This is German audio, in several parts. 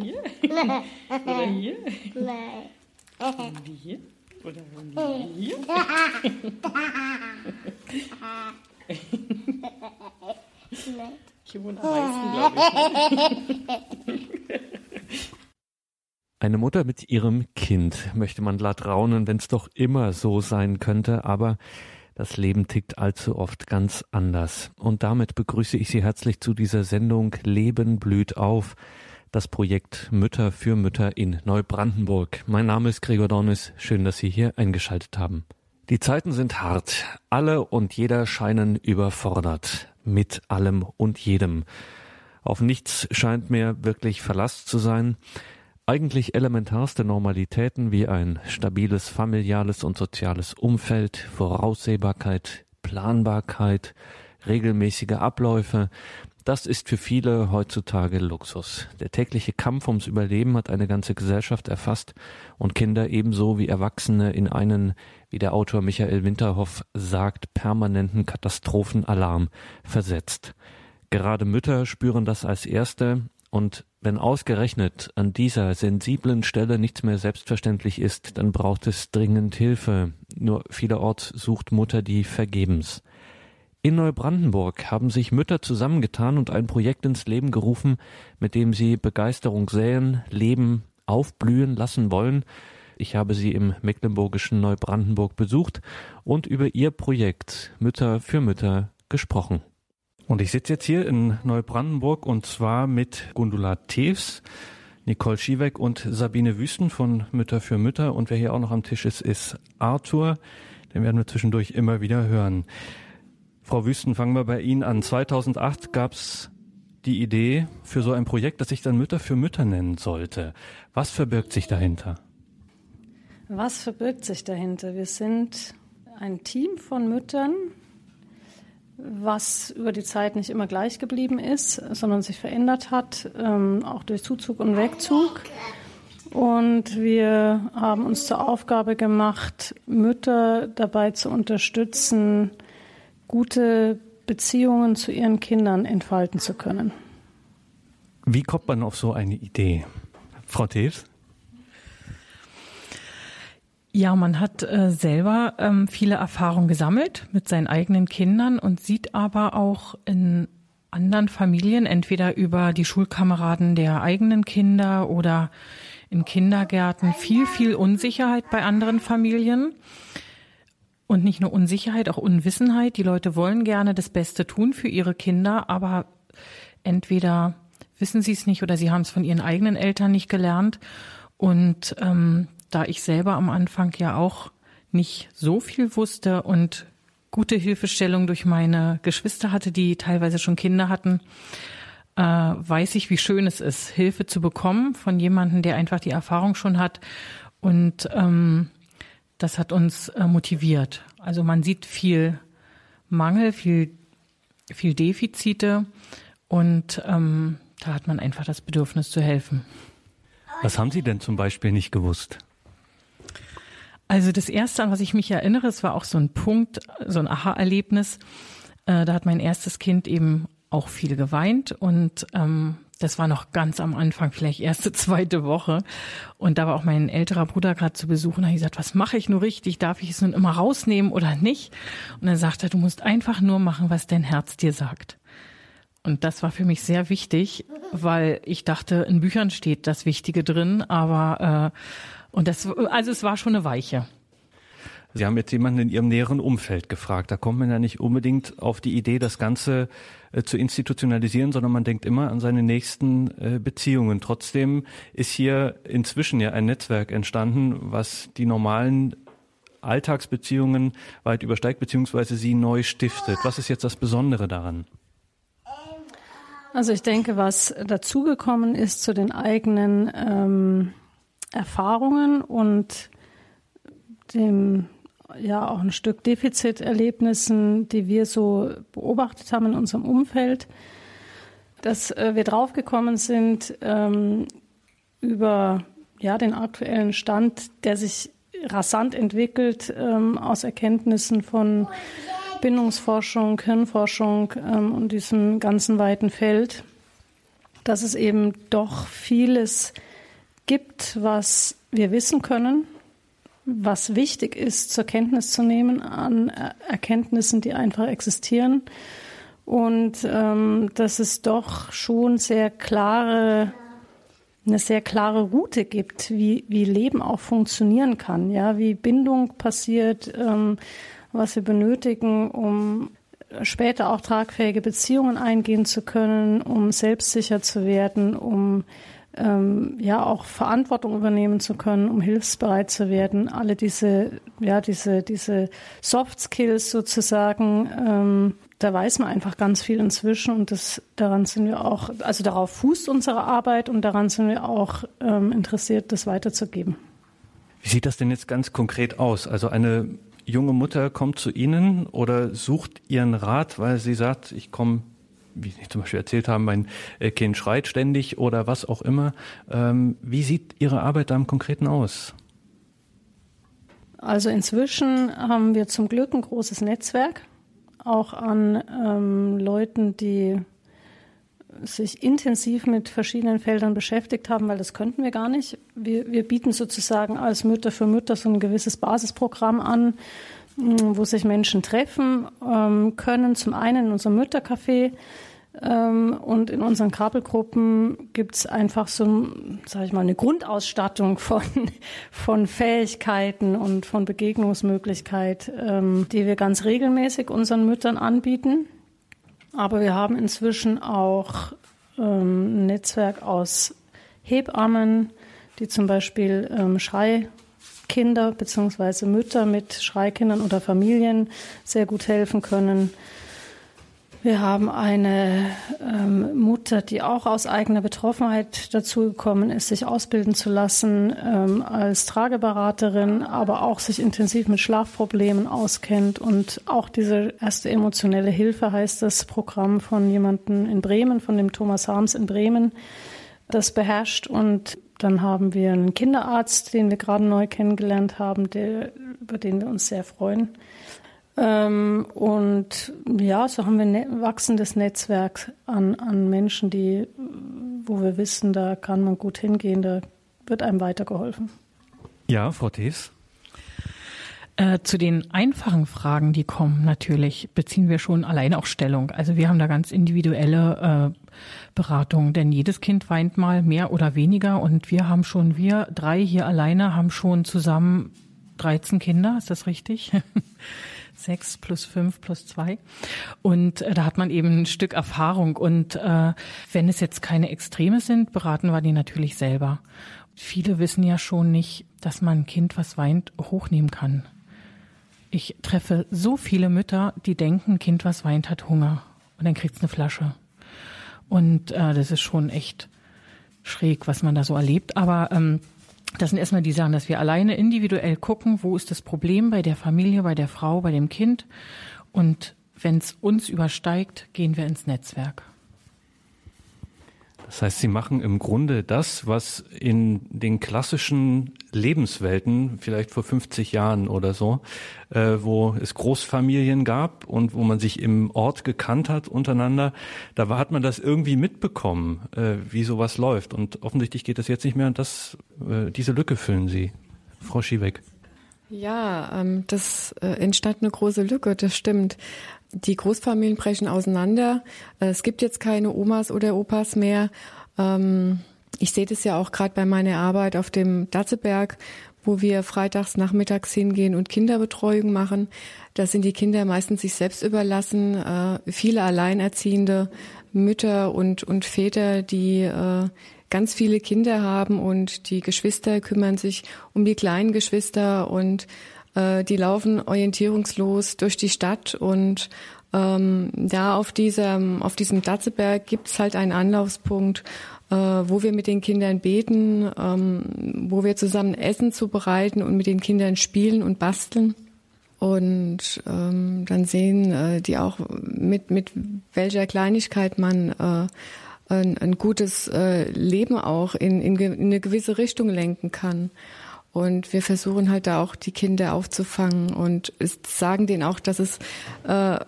hier? Oder hier? Nein. Wir hier? Oder hier? Hier wohnt am meisten, glaube ich. Eine Mutter mit ihrem Kind möchte man glatt raunen, wenn es doch immer so sein könnte, aber das Leben tickt allzu oft ganz anders. Und damit begrüße ich Sie herzlich zu dieser Sendung Leben blüht auf, das Projekt Mütter für Mütter in Neubrandenburg. Mein Name ist Gregor Dornis, schön, dass Sie hier eingeschaltet haben. Die Zeiten sind hart, alle und jeder scheinen überfordert, mit allem und jedem. Auf nichts scheint mehr wirklich Verlass zu sein. Eigentlich elementarste Normalitäten wie ein stabiles familiales und soziales Umfeld, Voraussehbarkeit, Planbarkeit, regelmäßige Abläufe, das ist für viele heutzutage Luxus. Der tägliche Kampf ums Überleben hat eine ganze Gesellschaft erfasst und Kinder ebenso wie Erwachsene in einen, wie der Autor Michael Winterhoff sagt, permanenten Katastrophenalarm versetzt. Gerade Mütter spüren das als Erste und wenn ausgerechnet an dieser sensiblen Stelle nichts mehr selbstverständlich ist, dann braucht es dringend Hilfe. Nur vielerorts sucht Mutter die vergebens. In Neubrandenburg haben sich Mütter zusammengetan und ein Projekt ins Leben gerufen, mit dem sie Begeisterung säen, leben, aufblühen lassen wollen. Ich habe sie im mecklenburgischen Neubrandenburg besucht und über ihr Projekt Mütter für Mütter gesprochen. Und ich sitze jetzt hier in Neubrandenburg und zwar mit Gundula Tews, Nicole Schiebeck und Sabine Wüsten von Mütter für Mütter. Und wer hier auch noch am Tisch ist, ist Arthur. Den werden wir zwischendurch immer wieder hören. Frau Wüsten, fangen wir bei Ihnen an. 2008 gab es die Idee für so ein Projekt, das sich dann Mütter für Mütter nennen sollte. Was verbirgt sich dahinter? Was verbirgt sich dahinter? Wir sind ein Team von Müttern, was über die Zeit nicht immer gleich geblieben ist, sondern sich verändert hat, ähm, auch durch Zuzug und Wegzug. Und wir haben uns zur Aufgabe gemacht, Mütter dabei zu unterstützen, gute Beziehungen zu ihren Kindern entfalten zu können. Wie kommt man auf so eine Idee? Frau Teves? Ja, man hat äh, selber ähm, viele Erfahrungen gesammelt mit seinen eigenen Kindern und sieht aber auch in anderen Familien, entweder über die Schulkameraden der eigenen Kinder oder in Kindergärten, viel, viel Unsicherheit bei anderen Familien. Und nicht nur Unsicherheit, auch Unwissenheit. Die Leute wollen gerne das Beste tun für ihre Kinder, aber entweder wissen sie es nicht oder sie haben es von ihren eigenen Eltern nicht gelernt. Und ähm, da ich selber am Anfang ja auch nicht so viel wusste und gute Hilfestellung durch meine Geschwister hatte, die teilweise schon Kinder hatten, äh, weiß ich, wie schön es ist, Hilfe zu bekommen von jemandem, der einfach die Erfahrung schon hat. Und ähm, das hat uns äh, motiviert. Also man sieht viel Mangel, viel, viel Defizite und ähm, da hat man einfach das Bedürfnis zu helfen. Was haben Sie denn zum Beispiel nicht gewusst? Also das Erste, an was ich mich erinnere, es war auch so ein Punkt, so ein Aha-Erlebnis. Äh, da hat mein erstes Kind eben auch viel geweint und ähm, das war noch ganz am Anfang, vielleicht erste, zweite Woche. Und da war auch mein älterer Bruder gerade zu Besuch und habe gesagt, was mache ich nur richtig? Darf ich es nun immer rausnehmen oder nicht? Und dann sagte er, du musst einfach nur machen, was dein Herz dir sagt. Und das war für mich sehr wichtig, weil ich dachte, in Büchern steht das Wichtige drin, aber äh, und das, also es war schon eine Weiche. Sie haben jetzt jemanden in Ihrem näheren Umfeld gefragt. Da kommt man ja nicht unbedingt auf die Idee, das Ganze äh, zu institutionalisieren, sondern man denkt immer an seine nächsten äh, Beziehungen. Trotzdem ist hier inzwischen ja ein Netzwerk entstanden, was die normalen Alltagsbeziehungen weit übersteigt, beziehungsweise sie neu stiftet. Was ist jetzt das Besondere daran? Also ich denke, was dazugekommen ist zu den eigenen ähm, Erfahrungen und dem ja auch ein Stück Defiziterlebnissen, die wir so beobachtet haben in unserem Umfeld, dass äh, wir draufgekommen sind ähm, über ja den aktuellen Stand, der sich rasant entwickelt ähm, aus Erkenntnissen von Bindungsforschung, Hirnforschung ähm, und diesem ganzen weiten Feld, dass es eben doch vieles gibt, was wir wissen können, was wichtig ist, zur Kenntnis zu nehmen an Erkenntnissen, die einfach existieren. Und ähm, dass es doch schon sehr klare, eine sehr klare Route gibt, wie, wie Leben auch funktionieren kann, ja, wie Bindung passiert, ähm, was wir benötigen, um später auch tragfähige Beziehungen eingehen zu können, um selbstsicher zu werden, um ähm, ja auch Verantwortung übernehmen zu können, um hilfsbereit zu werden. Alle diese, ja, diese, diese Soft Skills sozusagen, ähm, da weiß man einfach ganz viel inzwischen und das, daran sind wir auch, also darauf fußt unsere Arbeit und daran sind wir auch ähm, interessiert, das weiterzugeben. Wie sieht das denn jetzt ganz konkret aus? Also eine junge Mutter kommt zu Ihnen oder sucht Ihren Rat, weil sie sagt, ich komme wie Sie zum Beispiel erzählt haben, mein äh, Kind schreit ständig oder was auch immer. Ähm, wie sieht Ihre Arbeit da im Konkreten aus? Also inzwischen haben wir zum Glück ein großes Netzwerk, auch an ähm, Leuten, die sich intensiv mit verschiedenen Feldern beschäftigt haben, weil das könnten wir gar nicht. Wir, wir bieten sozusagen als Mütter für Mütter so ein gewisses Basisprogramm an, wo sich Menschen treffen ähm, können. Zum einen in unserem Müttercafé und in unseren Kabelgruppen gibt es einfach so, sage ich mal, eine Grundausstattung von, von Fähigkeiten und von Begegnungsmöglichkeit, ähm, die wir ganz regelmäßig unseren Müttern anbieten. Aber wir haben inzwischen auch ähm, ein Netzwerk aus Hebammen, die zum Beispiel ähm, Schrei Kinder bzw. Mütter mit Schreikindern oder Familien sehr gut helfen können. Wir haben eine ähm, Mutter, die auch aus eigener Betroffenheit dazugekommen ist, sich ausbilden zu lassen ähm, als Trageberaterin, aber auch sich intensiv mit Schlafproblemen auskennt. Und auch diese erste emotionelle Hilfe heißt das Programm von jemandem in Bremen, von dem Thomas Harms in Bremen, das beherrscht. Und dann haben wir einen Kinderarzt, den wir gerade neu kennengelernt haben, der, über den wir uns sehr freuen. Ähm, und ja, so haben wir ein ne wachsendes Netzwerk an, an Menschen, die, wo wir wissen, da kann man gut hingehen, da wird einem weitergeholfen. Ja, Frau Thees. Äh, zu den einfachen Fragen, die kommen, natürlich beziehen wir schon alleine auch Stellung. Also wir haben da ganz individuelle äh, Beratungen, denn jedes Kind weint mal mehr oder weniger und wir haben schon, wir drei hier alleine haben schon zusammen 13 Kinder, ist das richtig? Sechs plus fünf plus zwei. Und äh, da hat man eben ein Stück Erfahrung. Und äh, wenn es jetzt keine Extreme sind, beraten wir die natürlich selber. Viele wissen ja schon nicht, dass man ein Kind, was weint, hochnehmen kann. Ich treffe so viele Mütter, die denken, Kind, was weint, hat Hunger. Und dann kriegt es eine Flasche. Und äh, das ist schon echt schräg, was man da so erlebt. Aber ähm, das sind erstmal die Sachen, dass wir alleine individuell gucken, wo ist das Problem bei der Familie, bei der Frau, bei dem Kind. Und wenn es uns übersteigt, gehen wir ins Netzwerk. Das heißt, Sie machen im Grunde das, was in den klassischen Lebenswelten, vielleicht vor 50 Jahren oder so, äh, wo es Großfamilien gab und wo man sich im Ort gekannt hat untereinander, da war, hat man das irgendwie mitbekommen, äh, wie sowas läuft. Und offensichtlich geht das jetzt nicht mehr und das, äh, diese Lücke füllen Sie, Frau Schiebeck. Ja, ähm, das äh, entstand eine große Lücke, das stimmt. Die Großfamilien brechen auseinander. Äh, es gibt jetzt keine Omas oder Opas mehr. Ähm, ich sehe das ja auch gerade bei meiner Arbeit auf dem Datzeberg, wo wir freitags nachmittags hingehen und Kinderbetreuung machen. Da sind die Kinder meistens sich selbst überlassen. Äh, viele Alleinerziehende Mütter und, und Väter, die äh, ganz viele Kinder haben und die Geschwister kümmern sich um die kleinen Geschwister und äh, die laufen orientierungslos durch die Stadt und ähm, da auf diesem, auf diesem Datzeberg gibt's halt einen Anlaufspunkt, äh, wo wir mit den Kindern beten, ähm, wo wir zusammen Essen zubereiten und mit den Kindern spielen und basteln. Und ähm, dann sehen äh, die auch, mit, mit welcher Kleinigkeit man äh, ein, ein gutes äh, Leben auch in, in, in eine gewisse Richtung lenken kann. Und wir versuchen halt da auch die Kinder aufzufangen und sagen denen auch, dass es äh,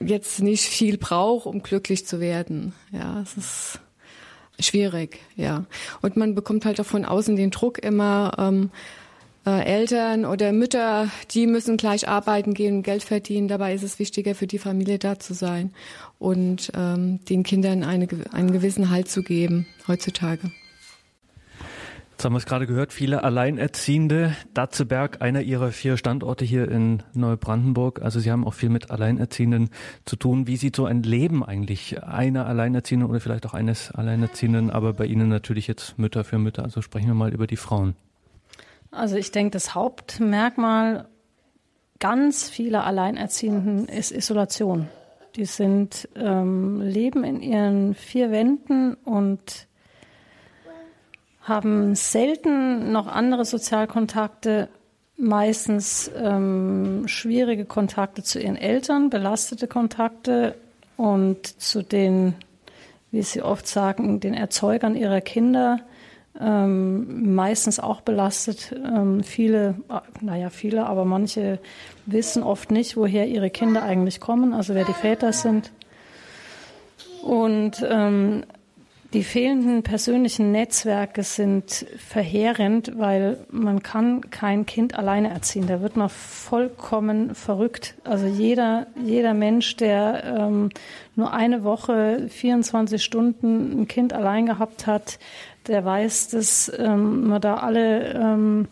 jetzt nicht viel braucht, um glücklich zu werden. Ja, es ist schwierig, ja. Und man bekommt halt auch von außen den Druck immer, ähm, äh, Eltern oder Mütter, die müssen gleich arbeiten gehen und Geld verdienen. Dabei ist es wichtiger, für die Familie da zu sein und ähm, den Kindern eine, einen gewissen Halt zu geben heutzutage. Jetzt haben wir es gerade gehört, viele Alleinerziehende. Datzeberg, einer ihrer vier Standorte hier in Neubrandenburg. Also Sie haben auch viel mit Alleinerziehenden zu tun. Wie sieht so ein Leben eigentlich einer Alleinerziehenden oder vielleicht auch eines Alleinerziehenden, aber bei Ihnen natürlich jetzt Mütter für Mütter. Also sprechen wir mal über die Frauen. Also ich denke, das Hauptmerkmal ganz vieler Alleinerziehenden ist Isolation. Die sind ähm, leben in ihren vier Wänden und haben selten noch andere Sozialkontakte, meistens ähm, schwierige Kontakte zu ihren Eltern, belastete Kontakte und zu den, wie sie oft sagen, den Erzeugern ihrer Kinder, ähm, meistens auch belastet. Ähm, viele, naja, viele, aber manche wissen oft nicht, woher ihre Kinder eigentlich kommen, also wer die Väter sind. Und ähm, die fehlenden persönlichen Netzwerke sind verheerend, weil man kann kein Kind alleine erziehen. Da wird man vollkommen verrückt. Also jeder, jeder Mensch, der ähm, nur eine Woche, 24 Stunden ein Kind allein gehabt hat, der weiß, dass ähm, man da alle ähm,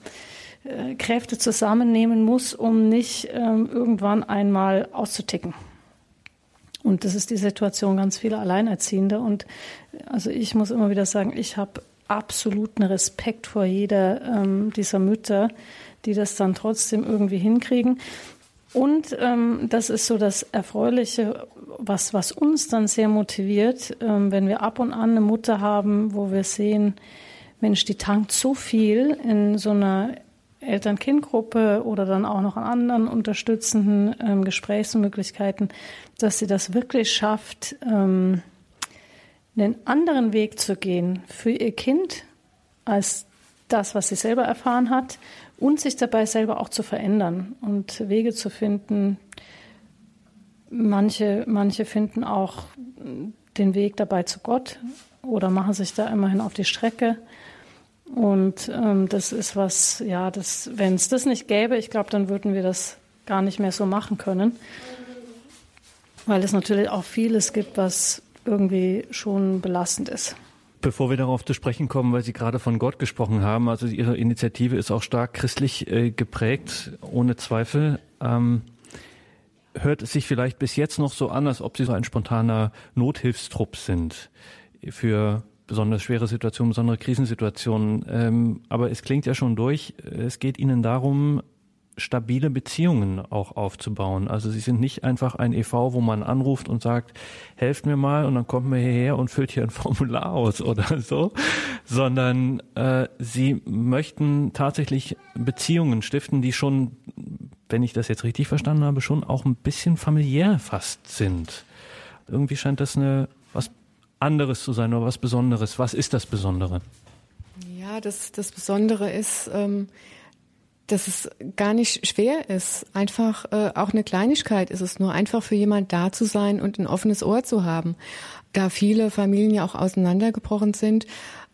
äh, Kräfte zusammennehmen muss, um nicht ähm, irgendwann einmal auszuticken. Und das ist die Situation ganz vieler Alleinerziehende. Und also ich muss immer wieder sagen, ich habe absoluten Respekt vor jeder ähm, dieser Mütter, die das dann trotzdem irgendwie hinkriegen. Und ähm, das ist so das Erfreuliche, was, was uns dann sehr motiviert, ähm, wenn wir ab und an eine Mutter haben, wo wir sehen, Mensch, die tankt so viel in so einer Eltern-Kind-Gruppe oder dann auch noch an anderen unterstützenden ähm, Gesprächsmöglichkeiten, dass sie das wirklich schafft, ähm, einen anderen Weg zu gehen für ihr Kind als das, was sie selber erfahren hat und sich dabei selber auch zu verändern und Wege zu finden. Manche, manche finden auch den Weg dabei zu Gott oder machen sich da immerhin auf die Strecke. Und ähm, das ist was, ja, das, wenn es das nicht gäbe, ich glaube, dann würden wir das gar nicht mehr so machen können. Weil es natürlich auch vieles gibt, was irgendwie schon belastend ist. Bevor wir darauf zu sprechen kommen, weil Sie gerade von Gott gesprochen haben, also Ihre Initiative ist auch stark christlich äh, geprägt, ohne Zweifel. Ähm, hört es sich vielleicht bis jetzt noch so an, als ob Sie so ein spontaner Nothilfstrupp sind für besonders schwere Situationen, besondere Krisensituationen. Ähm, aber es klingt ja schon durch. Es geht Ihnen darum, stabile Beziehungen auch aufzubauen. Also sie sind nicht einfach ein EV, wo man anruft und sagt, helft mir mal und dann kommt man hierher und füllt hier ein Formular aus oder so, sondern äh, sie möchten tatsächlich Beziehungen stiften, die schon, wenn ich das jetzt richtig verstanden habe, schon auch ein bisschen familiär fast sind. Irgendwie scheint das eine was anderes zu sein oder was Besonderes. Was ist das Besondere? Ja, das, das Besondere ist, ähm, dass es gar nicht schwer ist. Einfach äh, auch eine Kleinigkeit ist es nur, einfach für jemand da zu sein und ein offenes Ohr zu haben. Da viele Familien ja auch auseinandergebrochen sind,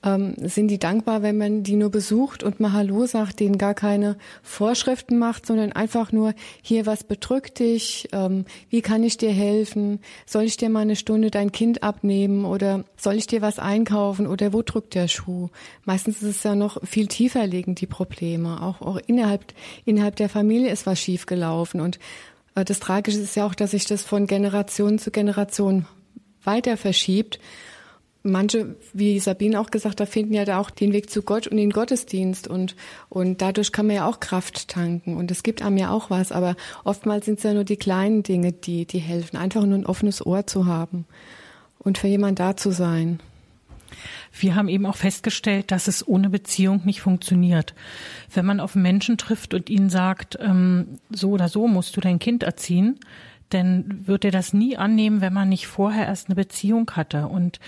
ähm, sind die dankbar, wenn man die nur besucht und mal Hallo sagt, denen gar keine Vorschriften macht, sondern einfach nur, hier, was bedrückt dich, ähm, wie kann ich dir helfen, soll ich dir mal eine Stunde dein Kind abnehmen oder soll ich dir was einkaufen oder wo drückt der Schuh? Meistens ist es ja noch viel tiefer liegend, die Probleme. Auch, auch innerhalb, innerhalb der Familie ist was schiefgelaufen und äh, das Tragische ist ja auch, dass sich das von Generation zu Generation weiter verschiebt manche, wie Sabine auch gesagt hat, finden ja da auch den Weg zu Gott und den Gottesdienst und, und dadurch kann man ja auch Kraft tanken und es gibt einem ja auch was, aber oftmals sind es ja nur die kleinen Dinge, die, die helfen, einfach nur ein offenes Ohr zu haben und für jemand da zu sein. Wir haben eben auch festgestellt, dass es ohne Beziehung nicht funktioniert. Wenn man auf Menschen trifft und ihnen sagt, ähm, so oder so musst du dein Kind erziehen, dann wird er das nie annehmen, wenn man nicht vorher erst eine Beziehung hatte. Und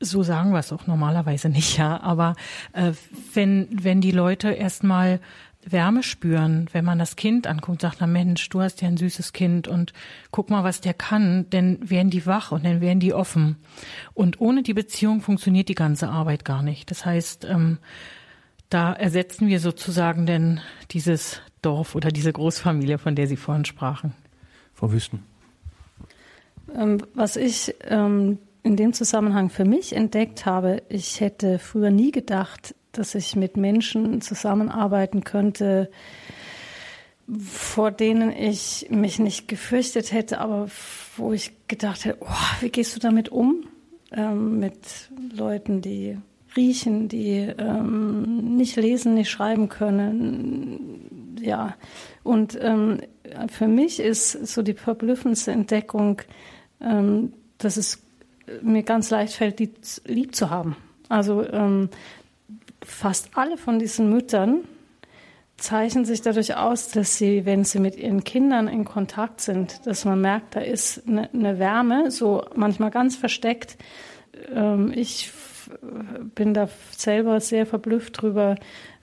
so sagen wir es auch normalerweise nicht, ja. Aber äh, wenn, wenn die Leute erstmal Wärme spüren, wenn man das Kind anguckt, sagt, na Mensch, du hast ja ein süßes Kind und guck mal, was der kann, dann werden die wach und dann werden die offen. Und ohne die Beziehung funktioniert die ganze Arbeit gar nicht. Das heißt, ähm, da ersetzen wir sozusagen denn dieses Dorf oder diese Großfamilie, von der Sie vorhin sprachen. Frau Wüsten. Ähm, was ich ähm, in dem Zusammenhang für mich entdeckt habe, ich hätte früher nie gedacht, dass ich mit Menschen zusammenarbeiten könnte, vor denen ich mich nicht gefürchtet hätte, aber wo ich gedacht hätte, oh, wie gehst du damit um? Ähm, mit Leuten, die riechen, die ähm, nicht lesen, nicht schreiben können. Ja, und ähm, für mich ist so die verblüffendste Entdeckung, ähm, dass es mir ganz leicht fällt, die lieb zu haben. Also ähm, fast alle von diesen Müttern zeichnen sich dadurch aus, dass sie, wenn sie mit ihren Kindern in Kontakt sind, dass man merkt, da ist eine, eine Wärme, so manchmal ganz versteckt. Ähm, ich bin da selber sehr verblüfft drüber,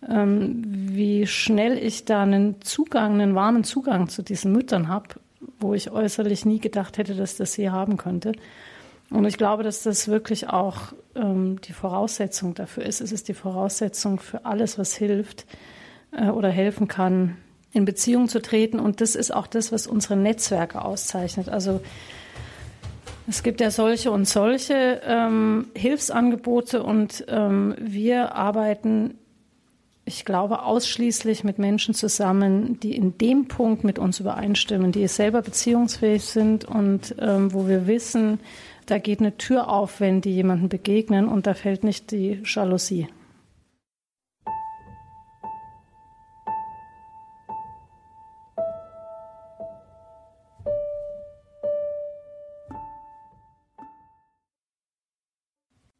ähm, wie schnell ich da einen Zugang, einen warmen Zugang zu diesen Müttern habe, wo ich äußerlich nie gedacht hätte, dass das sie haben könnte. Und ich glaube, dass das wirklich auch ähm, die Voraussetzung dafür ist. Es ist die Voraussetzung für alles, was hilft äh, oder helfen kann, in Beziehung zu treten. Und das ist auch das, was unsere Netzwerke auszeichnet. Also es gibt ja solche und solche ähm, Hilfsangebote und ähm, wir arbeiten, ich glaube, ausschließlich mit Menschen zusammen, die in dem Punkt mit uns übereinstimmen, die selber beziehungsfähig sind und ähm, wo wir wissen, da geht eine Tür auf, wenn die jemanden begegnen und da fällt nicht die Jalousie.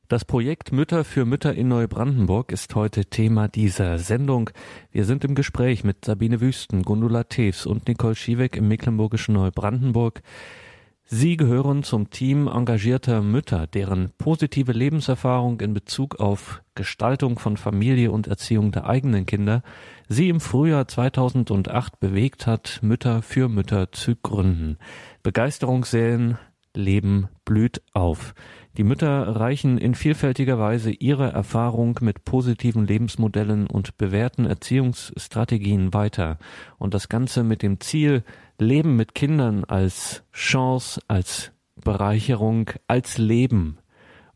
Das Projekt Mütter für Mütter in Neubrandenburg ist heute Thema dieser Sendung. Wir sind im Gespräch mit Sabine Wüsten, Gundula Tews und Nicole Schiebeck im mecklenburgischen Neubrandenburg. Sie gehören zum Team engagierter Mütter, deren positive Lebenserfahrung in Bezug auf Gestaltung von Familie und Erziehung der eigenen Kinder sie im Frühjahr 2008 bewegt hat, Mütter für Mütter zu gründen. Begeisterungssäen Leben blüht auf. Die Mütter reichen in vielfältiger Weise ihre Erfahrung mit positiven Lebensmodellen und bewährten Erziehungsstrategien weiter. Und das Ganze mit dem Ziel, Leben mit Kindern als Chance, als Bereicherung, als Leben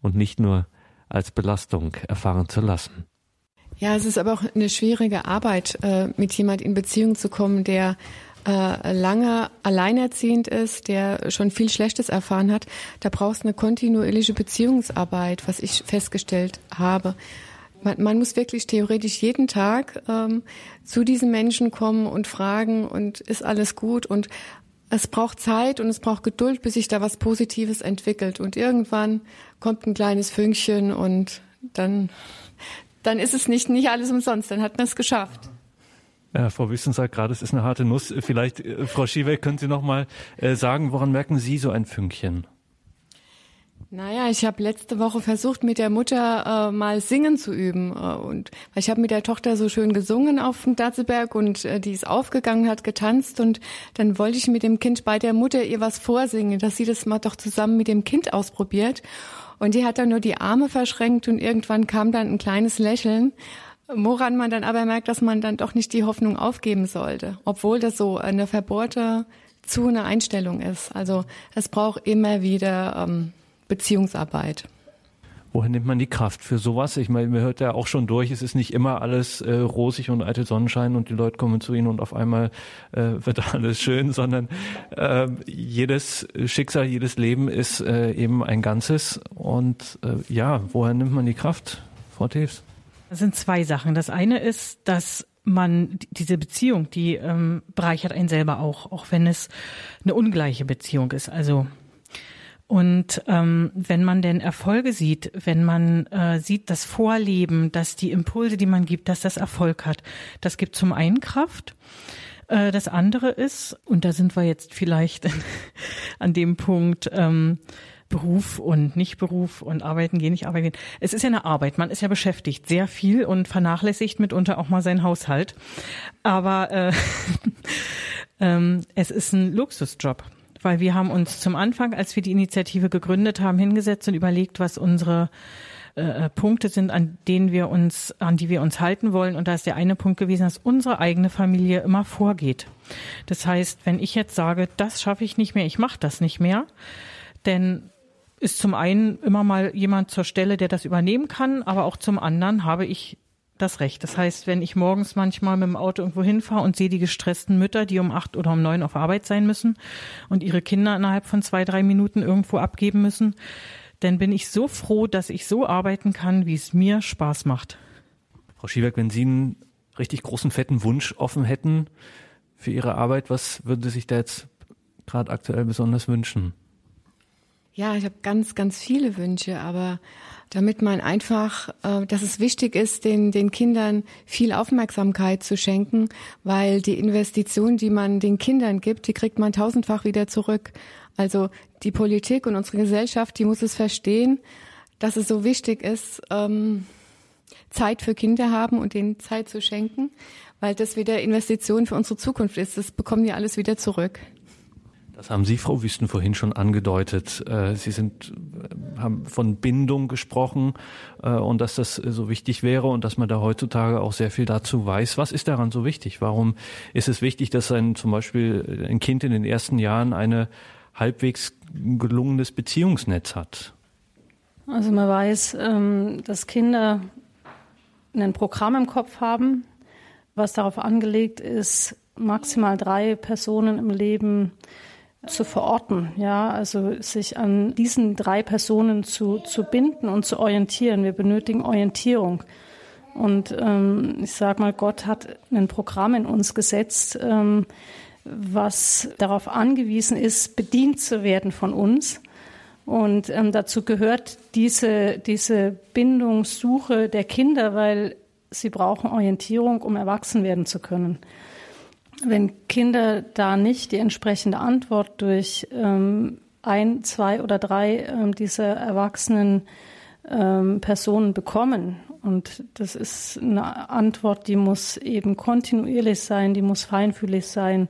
und nicht nur als Belastung erfahren zu lassen. Ja, es ist aber auch eine schwierige Arbeit, äh, mit jemand in Beziehung zu kommen, der äh, lange alleinerziehend ist, der schon viel Schlechtes erfahren hat, da brauchst du eine kontinuierliche Beziehungsarbeit, was ich festgestellt habe. Man, man muss wirklich theoretisch jeden Tag ähm, zu diesen Menschen kommen und fragen und ist alles gut und es braucht Zeit und es braucht Geduld, bis sich da was Positives entwickelt und irgendwann kommt ein kleines Fünkchen und dann dann ist es nicht nicht alles umsonst, dann hat man es geschafft. Ja, Frau Wüsten sagt gerade, es ist eine harte Nuss. Vielleicht, äh, Frau Schiebeck, können Sie noch mal äh, sagen, woran merken Sie so ein Fünkchen? Naja, ich habe letzte Woche versucht, mit der Mutter äh, mal singen zu üben. Äh, und ich habe mit der Tochter so schön gesungen auf dem Datzelberg und äh, die ist aufgegangen, hat getanzt und dann wollte ich mit dem Kind bei der Mutter ihr was vorsingen, dass sie das mal doch zusammen mit dem Kind ausprobiert. Und die hat dann nur die Arme verschränkt und irgendwann kam dann ein kleines Lächeln. Woran man dann aber merkt, dass man dann doch nicht die Hoffnung aufgeben sollte, obwohl das so eine verbohrte zu eine Einstellung ist. Also es braucht immer wieder ähm, Beziehungsarbeit. Woher nimmt man die Kraft für sowas? Ich meine, man hört ja auch schon durch, es ist nicht immer alles äh, rosig und eitel Sonnenschein und die Leute kommen zu ihnen und auf einmal äh, wird alles schön, sondern äh, jedes Schicksal, jedes Leben ist äh, eben ein Ganzes. Und äh, ja, woher nimmt man die Kraft, Frau Teves? Das sind zwei Sachen. Das eine ist, dass man diese Beziehung, die ähm, bereichert einen selber auch, auch wenn es eine ungleiche Beziehung ist. Also und ähm, wenn man denn Erfolge sieht, wenn man äh, sieht das Vorleben, dass die Impulse, die man gibt, dass das Erfolg hat, das gibt zum einen Kraft. Äh, das andere ist, und da sind wir jetzt vielleicht an dem Punkt, ähm, Beruf und Nicht-Beruf und arbeiten gehen, nicht arbeiten gehen. Es ist ja eine Arbeit. Man ist ja beschäftigt, sehr viel und vernachlässigt mitunter auch mal seinen Haushalt. Aber äh, ähm, es ist ein Luxusjob weil wir haben uns zum Anfang, als wir die Initiative gegründet haben, hingesetzt und überlegt, was unsere äh, äh, Punkte sind, an denen wir uns, an die wir uns halten wollen. Und da ist der eine Punkt gewesen, dass unsere eigene Familie immer vorgeht. Das heißt, wenn ich jetzt sage, das schaffe ich nicht mehr, ich mache das nicht mehr, denn ist zum einen immer mal jemand zur Stelle, der das übernehmen kann, aber auch zum anderen habe ich das Recht. Das heißt, wenn ich morgens manchmal mit dem Auto irgendwo hinfahre und sehe die gestressten Mütter, die um acht oder um neun auf Arbeit sein müssen und ihre Kinder innerhalb von zwei, drei Minuten irgendwo abgeben müssen, dann bin ich so froh, dass ich so arbeiten kann, wie es mir Spaß macht. Frau Schieberg, wenn Sie einen richtig großen, fetten Wunsch offen hätten für Ihre Arbeit, was würden Sie sich da jetzt gerade aktuell besonders wünschen? Ja, ich habe ganz, ganz viele Wünsche, aber damit man einfach, äh, dass es wichtig ist, den, den Kindern viel Aufmerksamkeit zu schenken, weil die Investition, die man den Kindern gibt, die kriegt man tausendfach wieder zurück. Also die Politik und unsere Gesellschaft, die muss es verstehen, dass es so wichtig ist, ähm, Zeit für Kinder haben und denen Zeit zu schenken, weil das wieder Investition für unsere Zukunft ist. Das bekommen die alles wieder zurück. Das haben Sie, Frau Wüsten, vorhin schon angedeutet. Äh, Sie sind, äh, haben von Bindung gesprochen äh, und dass das so wichtig wäre und dass man da heutzutage auch sehr viel dazu weiß. Was ist daran so wichtig? Warum ist es wichtig, dass ein zum Beispiel ein Kind in den ersten Jahren eine halbwegs gelungenes Beziehungsnetz hat? Also man weiß, ähm, dass Kinder ein Programm im Kopf haben, was darauf angelegt ist, maximal drei Personen im Leben zu verorten, ja, also sich an diesen drei Personen zu, zu binden und zu orientieren. Wir benötigen Orientierung. Und ähm, ich sage mal, Gott hat ein Programm in uns gesetzt, ähm, was darauf angewiesen ist, bedient zu werden von uns. Und ähm, dazu gehört diese, diese Bindungssuche der Kinder, weil sie brauchen Orientierung, um erwachsen werden zu können. Wenn Kinder da nicht die entsprechende Antwort durch ähm, ein, zwei oder drei ähm, dieser erwachsenen ähm, Personen bekommen, und das ist eine Antwort, die muss eben kontinuierlich sein, die muss feinfühlig sein,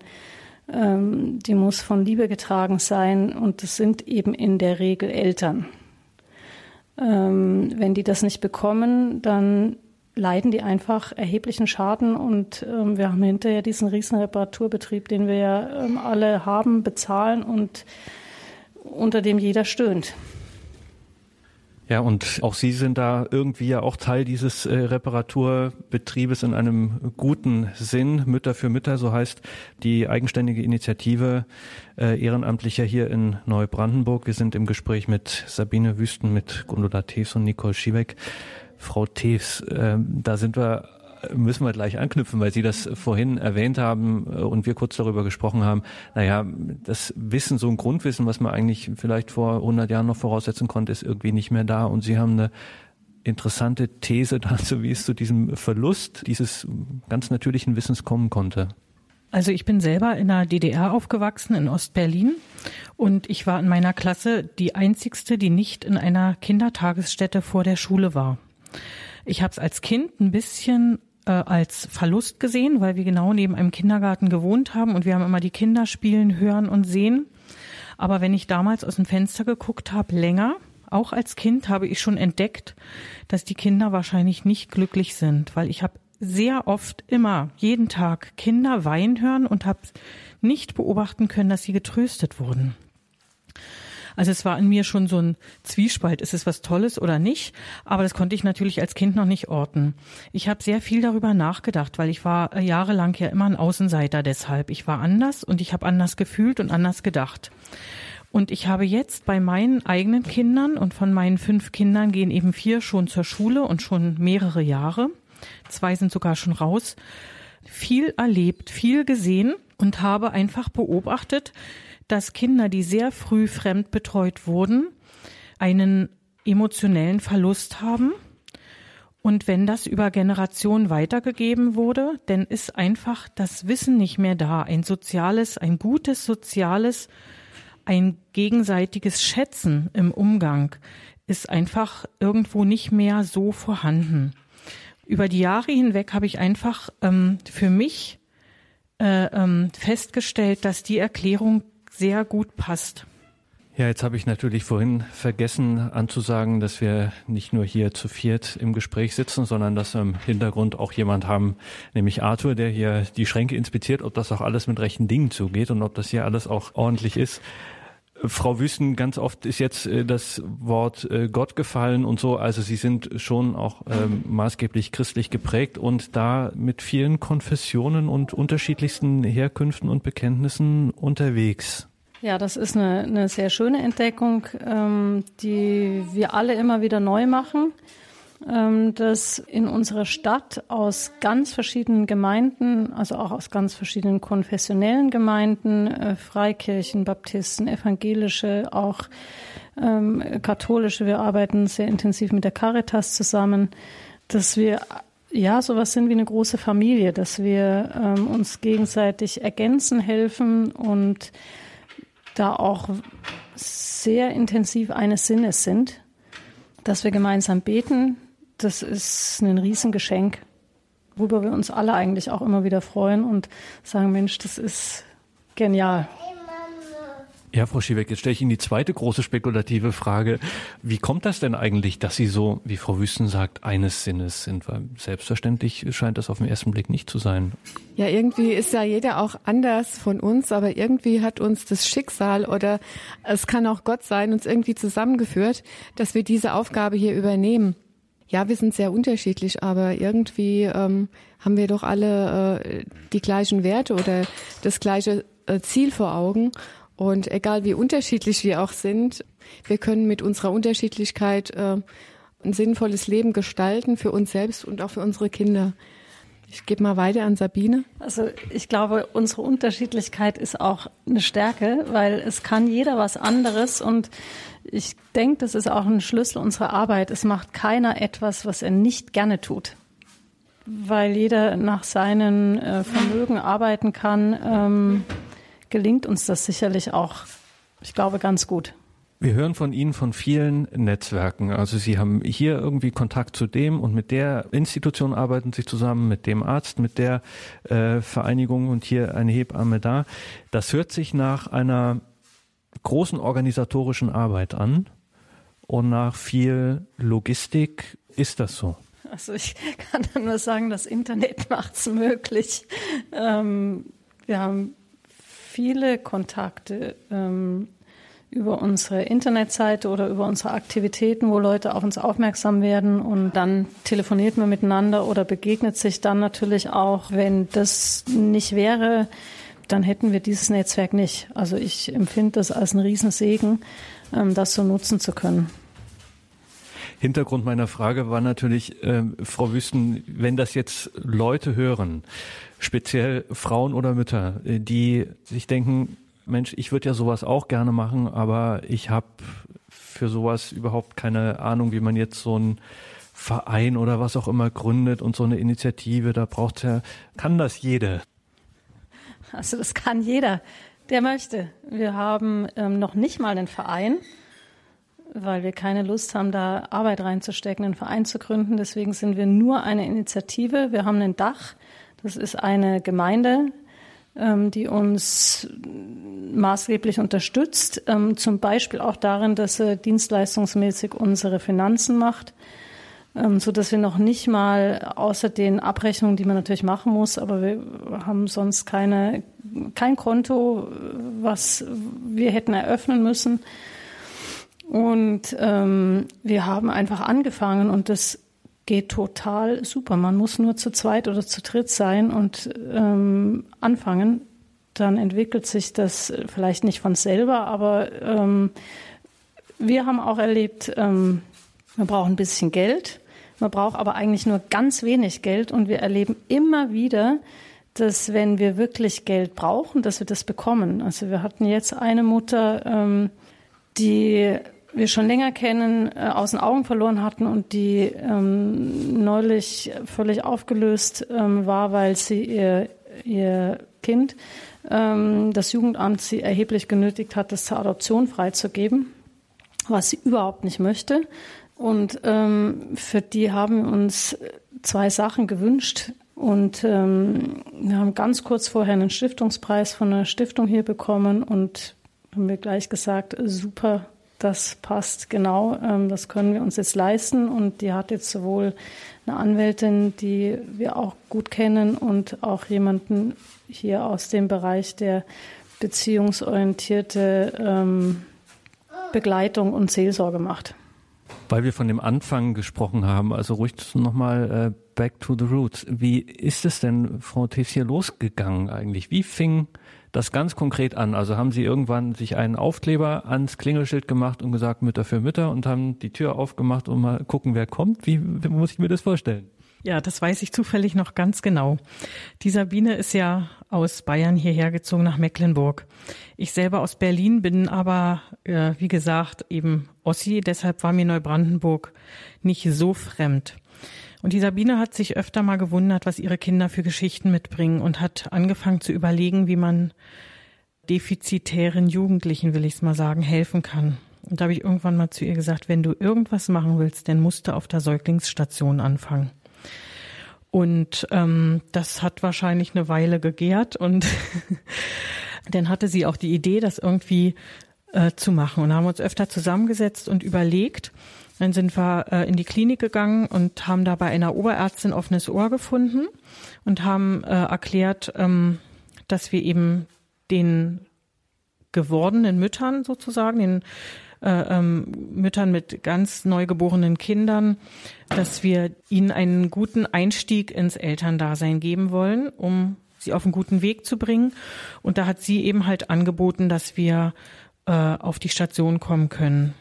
ähm, die muss von Liebe getragen sein und das sind eben in der Regel Eltern. Ähm, wenn die das nicht bekommen, dann leiden die einfach erheblichen Schaden und ähm, wir haben hinterher diesen riesen Reparaturbetrieb, den wir ja ähm, alle haben, bezahlen und unter dem jeder stöhnt. Ja, und auch Sie sind da irgendwie ja auch Teil dieses äh, Reparaturbetriebes in einem guten Sinn. Mütter für Mütter, so heißt die eigenständige Initiative äh, Ehrenamtlicher hier in Neubrandenburg. Wir sind im Gespräch mit Sabine Wüsten, mit Gundula Teves und Nicole Schiebeck. Frau Teves, äh, da sind wir müssen wir gleich anknüpfen, weil Sie das vorhin erwähnt haben äh, und wir kurz darüber gesprochen haben. Naja, das Wissen, so ein Grundwissen, was man eigentlich vielleicht vor 100 Jahren noch voraussetzen konnte, ist irgendwie nicht mehr da. Und Sie haben eine interessante These dazu, wie es zu diesem Verlust dieses ganz natürlichen Wissens kommen konnte. Also ich bin selber in der DDR aufgewachsen, in Ostberlin. Und ich war in meiner Klasse die einzigste, die nicht in einer Kindertagesstätte vor der Schule war. Ich habe es als Kind ein bisschen äh, als Verlust gesehen, weil wir genau neben einem Kindergarten gewohnt haben und wir haben immer die Kinder spielen, hören und sehen. Aber wenn ich damals aus dem Fenster geguckt habe, länger, auch als Kind, habe ich schon entdeckt, dass die Kinder wahrscheinlich nicht glücklich sind, weil ich habe sehr oft immer jeden Tag Kinder weinen hören und habe nicht beobachten können, dass sie getröstet wurden. Also es war in mir schon so ein Zwiespalt, ist es was Tolles oder nicht? Aber das konnte ich natürlich als Kind noch nicht orten. Ich habe sehr viel darüber nachgedacht, weil ich war äh, jahrelang ja immer ein Außenseiter deshalb. Ich war anders und ich habe anders gefühlt und anders gedacht. Und ich habe jetzt bei meinen eigenen Kindern und von meinen fünf Kindern gehen eben vier schon zur Schule und schon mehrere Jahre. Zwei sind sogar schon raus. Viel erlebt, viel gesehen und habe einfach beobachtet, dass Kinder, die sehr früh fremdbetreut wurden, einen emotionellen Verlust haben. Und wenn das über Generationen weitergegeben wurde, dann ist einfach das Wissen nicht mehr da. Ein soziales, ein gutes soziales, ein gegenseitiges Schätzen im Umgang ist einfach irgendwo nicht mehr so vorhanden. Über die Jahre hinweg habe ich einfach ähm, für mich äh, ähm, festgestellt, dass die Erklärung sehr gut passt. Ja, jetzt habe ich natürlich vorhin vergessen anzusagen, dass wir nicht nur hier zu viert im Gespräch sitzen, sondern dass wir im Hintergrund auch jemand haben, nämlich Arthur, der hier die Schränke inspiziert, ob das auch alles mit rechten Dingen zugeht und ob das hier alles auch ordentlich ist. Frau Wüsten, ganz oft ist jetzt äh, das Wort äh, Gott gefallen und so. Also Sie sind schon auch ähm, maßgeblich christlich geprägt und da mit vielen Konfessionen und unterschiedlichsten Herkünften und Bekenntnissen unterwegs. Ja, das ist eine, eine sehr schöne Entdeckung, ähm, die wir alle immer wieder neu machen. Ähm, dass in unserer Stadt aus ganz verschiedenen Gemeinden, also auch aus ganz verschiedenen konfessionellen Gemeinden, äh, Freikirchen, Baptisten, Evangelische, auch ähm, katholische, wir arbeiten sehr intensiv mit der Caritas zusammen, dass wir ja, sowas sind wie eine große Familie, dass wir ähm, uns gegenseitig ergänzen, helfen und da auch sehr intensiv eines Sinnes sind, dass wir gemeinsam beten. Das ist ein Riesengeschenk, worüber wir uns alle eigentlich auch immer wieder freuen und sagen, Mensch, das ist genial. Ja, Frau Schiebeck, jetzt stelle ich Ihnen die zweite große spekulative Frage. Wie kommt das denn eigentlich, dass Sie so, wie Frau Wüsten sagt, eines Sinnes sind? Weil selbstverständlich scheint das auf den ersten Blick nicht zu sein. Ja, irgendwie ist ja jeder auch anders von uns, aber irgendwie hat uns das Schicksal oder es kann auch Gott sein, uns irgendwie zusammengeführt, dass wir diese Aufgabe hier übernehmen. Ja, wir sind sehr unterschiedlich, aber irgendwie ähm, haben wir doch alle äh, die gleichen Werte oder das gleiche äh, Ziel vor Augen. Und egal wie unterschiedlich wir auch sind, wir können mit unserer Unterschiedlichkeit äh, ein sinnvolles Leben gestalten für uns selbst und auch für unsere Kinder. Ich gebe mal weiter an Sabine. Also ich glaube, unsere Unterschiedlichkeit ist auch eine Stärke, weil es kann jeder was anderes und ich denke, das ist auch ein Schlüssel unserer Arbeit. Es macht keiner etwas, was er nicht gerne tut, weil jeder nach seinen äh, Vermögen arbeiten kann. Ähm, gelingt uns das sicherlich auch, ich glaube, ganz gut. Wir hören von Ihnen von vielen Netzwerken. Also Sie haben hier irgendwie Kontakt zu dem und mit der Institution arbeiten Sie zusammen, mit dem Arzt, mit der äh, Vereinigung und hier eine Hebamme da. Das hört sich nach einer großen organisatorischen Arbeit an und nach viel Logistik. Ist das so? Also ich kann nur sagen, das Internet macht es möglich. Ähm, wir haben viele Kontakte ähm, über unsere Internetseite oder über unsere Aktivitäten, wo Leute auf uns aufmerksam werden und dann telefoniert man miteinander oder begegnet sich dann natürlich auch. Wenn das nicht wäre, dann hätten wir dieses Netzwerk nicht. Also ich empfinde das als einen Riesensegen, ähm, das so nutzen zu können. Hintergrund meiner Frage war natürlich, äh, Frau Wüsten, wenn das jetzt Leute hören, speziell Frauen oder Mütter, äh, die sich denken, Mensch, ich würde ja sowas auch gerne machen, aber ich habe für sowas überhaupt keine Ahnung, wie man jetzt so ein Verein oder was auch immer gründet und so eine Initiative, da braucht ja, kann das jeder? Also das kann jeder, der möchte. Wir haben ähm, noch nicht mal einen Verein, weil wir keine Lust haben, da Arbeit reinzustecken, einen Verein zu gründen. Deswegen sind wir nur eine Initiative. Wir haben ein Dach. Das ist eine Gemeinde, ähm, die uns maßgeblich unterstützt, ähm, zum Beispiel auch darin, dass sie dienstleistungsmäßig unsere Finanzen macht, ähm, so dass wir noch nicht mal außer den Abrechnungen, die man natürlich machen muss, aber wir haben sonst keine, kein Konto, was wir hätten eröffnen müssen. Und ähm, wir haben einfach angefangen und das geht total super. Man muss nur zu zweit oder zu dritt sein und ähm, anfangen. Dann entwickelt sich das vielleicht nicht von selber, aber ähm, wir haben auch erlebt, ähm, man braucht ein bisschen Geld. Man braucht aber eigentlich nur ganz wenig Geld und wir erleben immer wieder, dass wenn wir wirklich Geld brauchen, dass wir das bekommen. Also wir hatten jetzt eine Mutter, ähm, die wir schon länger kennen, äh, aus den Augen verloren hatten und die ähm, neulich völlig aufgelöst ähm, war, weil sie ihr, ihr Kind ähm, das Jugendamt sie erheblich genötigt hat, das zur Adoption freizugeben, was sie überhaupt nicht möchte. Und ähm, für die haben wir uns zwei Sachen gewünscht. Und ähm, wir haben ganz kurz vorher einen Stiftungspreis von einer Stiftung hier bekommen und haben wir gleich gesagt, super, das passt genau, ähm, das können wir uns jetzt leisten. Und die hat jetzt sowohl eine Anwältin, die wir auch gut kennen und auch jemanden hier aus dem Bereich der beziehungsorientierte ähm, Begleitung und Seelsorge macht. Weil wir von dem Anfang gesprochen haben, also ruhig nochmal äh, back to the roots. Wie ist es denn, Frau Tessier, losgegangen eigentlich? Wie fing das ganz konkret an? Also haben Sie irgendwann sich einen Aufkleber ans Klingelschild gemacht und gesagt Mütter für Mütter und haben die Tür aufgemacht und mal gucken, wer kommt? Wie, wie muss ich mir das vorstellen? Ja, das weiß ich zufällig noch ganz genau. Die Sabine ist ja aus Bayern hierher gezogen nach Mecklenburg. Ich selber aus Berlin bin aber, äh, wie gesagt, eben Ossi, deshalb war mir Neubrandenburg nicht so fremd. Und die Sabine hat sich öfter mal gewundert, was ihre Kinder für Geschichten mitbringen und hat angefangen zu überlegen, wie man defizitären Jugendlichen, will ich es mal sagen, helfen kann. Und da habe ich irgendwann mal zu ihr gesagt, wenn du irgendwas machen willst, dann musst du auf der Säuglingsstation anfangen. Und ähm, das hat wahrscheinlich eine Weile gegärt und dann hatte sie auch die Idee, das irgendwie äh, zu machen und haben uns öfter zusammengesetzt und überlegt. Dann sind wir äh, in die Klinik gegangen und haben da bei einer Oberärztin offenes Ohr gefunden und haben äh, erklärt, ähm, dass wir eben den gewordenen Müttern sozusagen, den äh, ähm, Müttern mit ganz neugeborenen Kindern, dass wir ihnen einen guten Einstieg ins Elterndasein geben wollen, um sie auf einen guten Weg zu bringen. Und da hat sie eben halt angeboten, dass wir äh, auf die Station kommen können.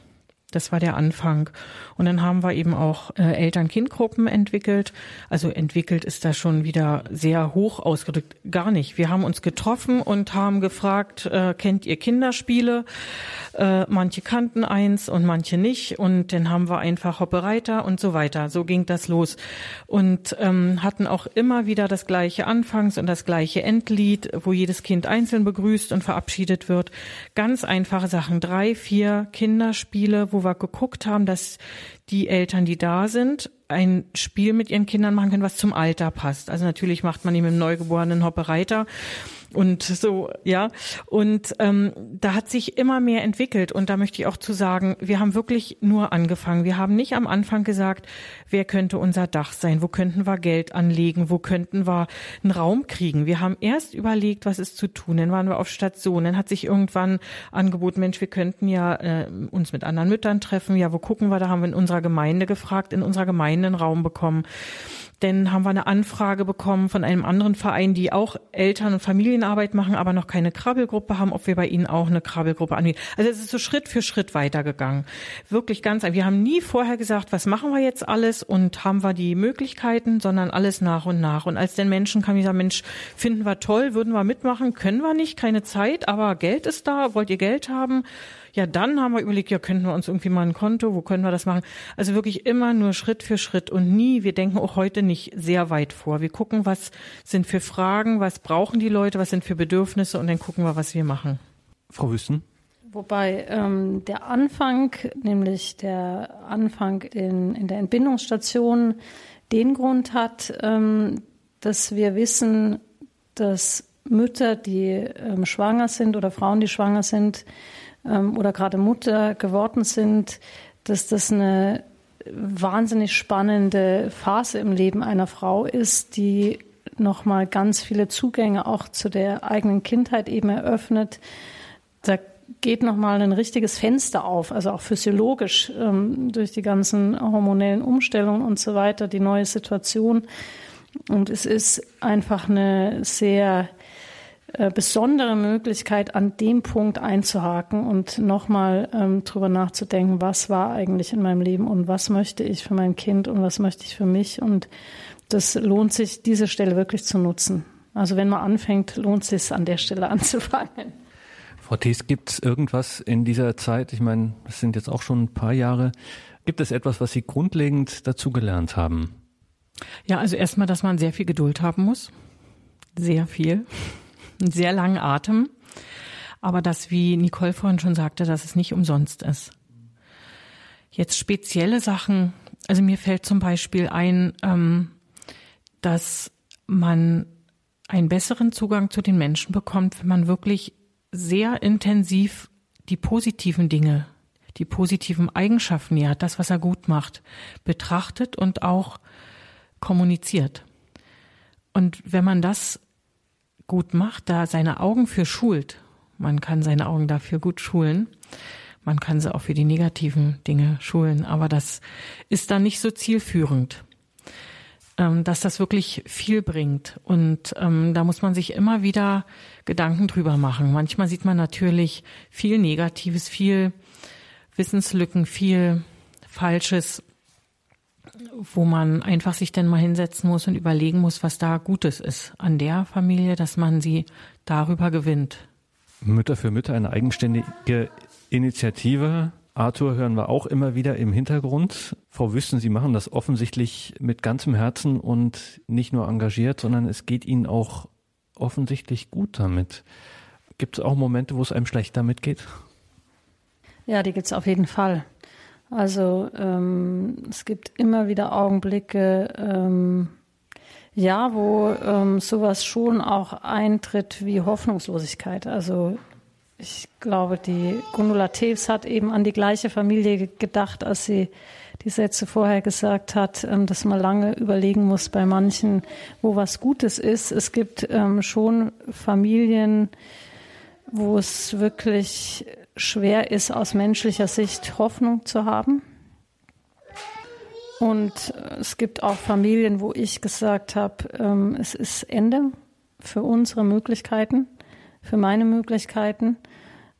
Das war der Anfang. Und dann haben wir eben auch äh, Eltern-Kind-Gruppen entwickelt. Also entwickelt ist da schon wieder sehr hoch ausgedrückt. Gar nicht. Wir haben uns getroffen und haben gefragt, äh, kennt ihr Kinderspiele? Äh, manche kannten eins und manche nicht. Und dann haben wir einfach Hoppereiter und so weiter. So ging das los. Und ähm, hatten auch immer wieder das gleiche Anfangs- und das gleiche Endlied, wo jedes Kind einzeln begrüßt und verabschiedet wird. Ganz einfache Sachen. Drei, vier Kinderspiele, wo wo wir geguckt haben, dass die Eltern, die da sind, ein Spiel mit ihren Kindern machen können, was zum Alter passt. Also natürlich macht man ihm im Neugeborenen Hoppereiter und so, ja. Und ähm, da hat sich immer mehr entwickelt. Und da möchte ich auch zu sagen, wir haben wirklich nur angefangen. Wir haben nicht am Anfang gesagt, wer könnte unser Dach sein, wo könnten wir Geld anlegen, wo könnten wir einen Raum kriegen. Wir haben erst überlegt, was ist zu tun. Dann waren wir auf Station. Dann hat sich irgendwann angeboten, Mensch, wir könnten ja äh, uns mit anderen Müttern treffen. Ja, wo gucken wir? Da haben wir in unserer Gemeinde gefragt, in unserer Gemeinde einen Raum bekommen. Denn haben wir eine Anfrage bekommen von einem anderen Verein, die auch Eltern- und Familienarbeit machen, aber noch keine Krabbelgruppe haben, ob wir bei ihnen auch eine Krabbelgruppe anbieten. Also es ist so Schritt für Schritt weitergegangen. Wirklich ganz, wir haben nie vorher gesagt, was machen wir jetzt alles und haben wir die Möglichkeiten, sondern alles nach und nach. Und als den Menschen kam, sagen, Mensch, finden wir toll, würden wir mitmachen, können wir nicht, keine Zeit, aber Geld ist da, wollt ihr Geld haben? Ja, dann haben wir überlegt, ja, könnten wir uns irgendwie mal ein Konto, wo können wir das machen? Also wirklich immer nur Schritt für Schritt und nie, wir denken auch heute nicht sehr weit vor. Wir gucken, was sind für Fragen, was brauchen die Leute, was sind für Bedürfnisse und dann gucken wir, was wir machen. Frau Wüsten? Wobei ähm, der Anfang, nämlich der Anfang in, in der Entbindungsstation, den Grund hat, ähm, dass wir wissen, dass Mütter, die ähm, schwanger sind oder Frauen, die schwanger sind, oder gerade Mutter geworden sind, dass das eine wahnsinnig spannende Phase im Leben einer Frau ist, die nochmal ganz viele Zugänge auch zu der eigenen Kindheit eben eröffnet. Da geht nochmal ein richtiges Fenster auf, also auch physiologisch ähm, durch die ganzen hormonellen Umstellungen und so weiter, die neue Situation. Und es ist einfach eine sehr äh, besondere Möglichkeit, an dem Punkt einzuhaken und nochmal ähm, drüber nachzudenken, was war eigentlich in meinem Leben und was möchte ich für mein Kind und was möchte ich für mich. Und das lohnt sich, diese Stelle wirklich zu nutzen. Also wenn man anfängt, lohnt es sich an der Stelle anzufangen. Frau Thies, gibt es irgendwas in dieser Zeit, ich meine, das sind jetzt auch schon ein paar Jahre, gibt es etwas, was Sie grundlegend dazu gelernt haben? Ja, also erstmal, dass man sehr viel Geduld haben muss. Sehr viel. Einen sehr langen Atem, aber dass, wie Nicole vorhin schon sagte, dass es nicht umsonst ist. Jetzt spezielle Sachen, also mir fällt zum Beispiel ein, ähm, dass man einen besseren Zugang zu den Menschen bekommt, wenn man wirklich sehr intensiv die positiven Dinge, die positiven Eigenschaften, ja, das, was er gut macht, betrachtet und auch kommuniziert. Und wenn man das gut macht, da seine Augen für schult, man kann seine Augen dafür gut schulen, man kann sie auch für die negativen Dinge schulen, aber das ist dann nicht so zielführend, ähm, dass das wirklich viel bringt. Und ähm, da muss man sich immer wieder Gedanken drüber machen. Manchmal sieht man natürlich viel Negatives, viel Wissenslücken, viel Falsches, wo man einfach sich dann mal hinsetzen muss und überlegen muss, was da Gutes ist an der Familie, dass man sie darüber gewinnt. Mütter für Mütter, eine eigenständige Initiative. Arthur hören wir auch immer wieder im Hintergrund. Frau Wüsten, Sie machen das offensichtlich mit ganzem Herzen und nicht nur engagiert, sondern es geht Ihnen auch offensichtlich gut damit. Gibt es auch Momente, wo es einem schlecht damit geht? Ja, die gibt es auf jeden Fall. Also ähm, es gibt immer wieder Augenblicke, ähm, ja, wo ähm, sowas schon auch eintritt wie Hoffnungslosigkeit. Also ich glaube, die Gundula Teves hat eben an die gleiche Familie gedacht, als sie die Sätze vorher gesagt hat, ähm, dass man lange überlegen muss bei manchen, wo was Gutes ist. Es gibt ähm, schon Familien, wo es wirklich schwer ist, aus menschlicher Sicht Hoffnung zu haben. Und es gibt auch Familien, wo ich gesagt habe, ähm, es ist Ende für unsere Möglichkeiten für meine Möglichkeiten.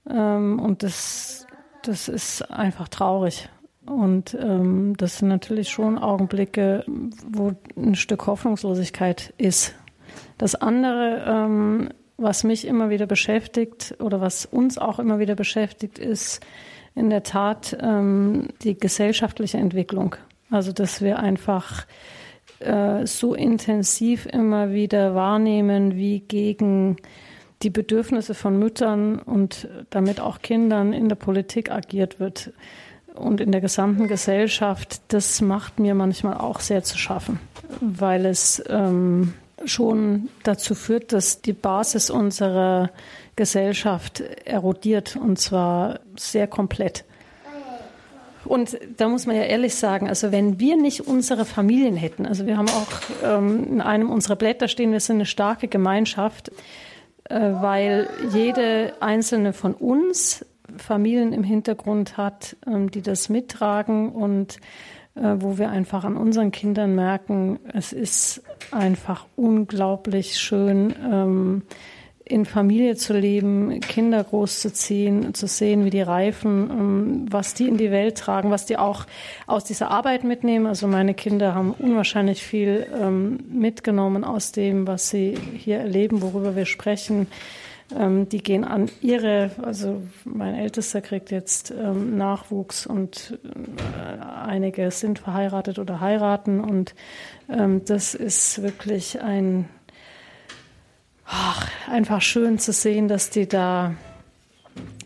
Ähm, und das, das ist einfach traurig. Und ähm, das sind natürlich schon Augenblicke, wo ein Stück Hoffnungslosigkeit ist. Das andere, ähm, was mich immer wieder beschäftigt oder was uns auch immer wieder beschäftigt, ist in der Tat ähm, die gesellschaftliche Entwicklung. Also dass wir einfach äh, so intensiv immer wieder wahrnehmen, wie gegen die Bedürfnisse von Müttern und damit auch Kindern in der Politik agiert wird und in der gesamten Gesellschaft, das macht mir manchmal auch sehr zu schaffen, weil es ähm, schon dazu führt, dass die Basis unserer Gesellschaft erodiert und zwar sehr komplett. Und da muss man ja ehrlich sagen, also wenn wir nicht unsere Familien hätten, also wir haben auch ähm, in einem unserer Blätter stehen, wir sind eine starke Gemeinschaft, äh, weil jede einzelne von uns Familien im Hintergrund hat, ähm, die das mittragen und wo wir einfach an unseren Kindern merken, es ist einfach unglaublich schön, ähm, in Familie zu leben, Kinder großzuziehen, zu sehen, wie die reifen, ähm, was die in die Welt tragen, was die auch aus dieser Arbeit mitnehmen. Also meine Kinder haben unwahrscheinlich viel ähm, mitgenommen aus dem, was sie hier erleben, worüber wir sprechen. Ähm, die gehen an ihre, also mein Ältester kriegt jetzt Nachwuchs und äh, einige sind verheiratet oder heiraten und das ist wirklich ein ach, einfach schön zu sehen, dass die da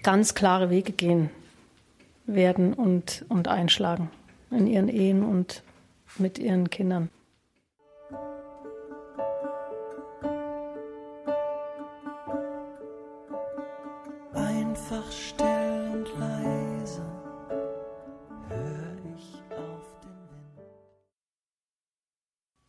ganz klare Wege gehen werden und, und einschlagen in ihren Ehen und mit ihren Kindern.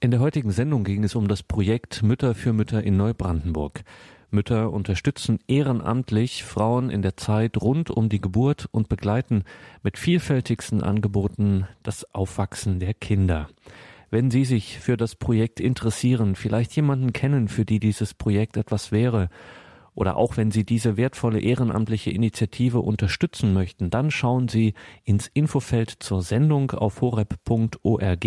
In der heutigen Sendung ging es um das Projekt Mütter für Mütter in Neubrandenburg. Mütter unterstützen ehrenamtlich Frauen in der Zeit rund um die Geburt und begleiten mit vielfältigsten Angeboten das Aufwachsen der Kinder. Wenn Sie sich für das Projekt interessieren, vielleicht jemanden kennen, für die dieses Projekt etwas wäre oder auch wenn Sie diese wertvolle ehrenamtliche Initiative unterstützen möchten, dann schauen Sie ins Infofeld zur Sendung auf horeb.org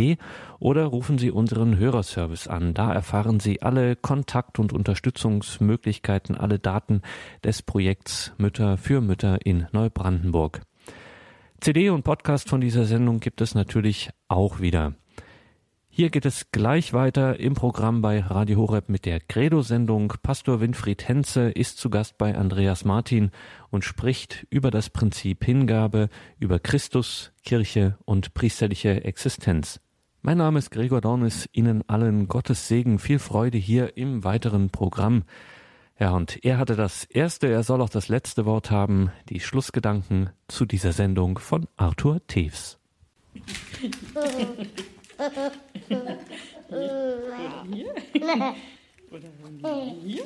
oder rufen Sie unseren Hörerservice an. Da erfahren Sie alle Kontakt- und Unterstützungsmöglichkeiten, alle Daten des Projekts Mütter für Mütter in Neubrandenburg. CD und Podcast von dieser Sendung gibt es natürlich auch wieder. Hier geht es gleich weiter im Programm bei Radio Horeb mit der Credo-Sendung. Pastor Winfried Henze ist zu Gast bei Andreas Martin und spricht über das Prinzip Hingabe, über Christus, Kirche und priesterliche Existenz. Mein Name ist Gregor Dornis. Ihnen allen Gottes Segen, viel Freude hier im weiteren Programm. Ja, und er hatte das erste, er soll auch das letzte Wort haben, die Schlussgedanken zu dieser Sendung von Arthur Tews. Oder hier? Oder hier?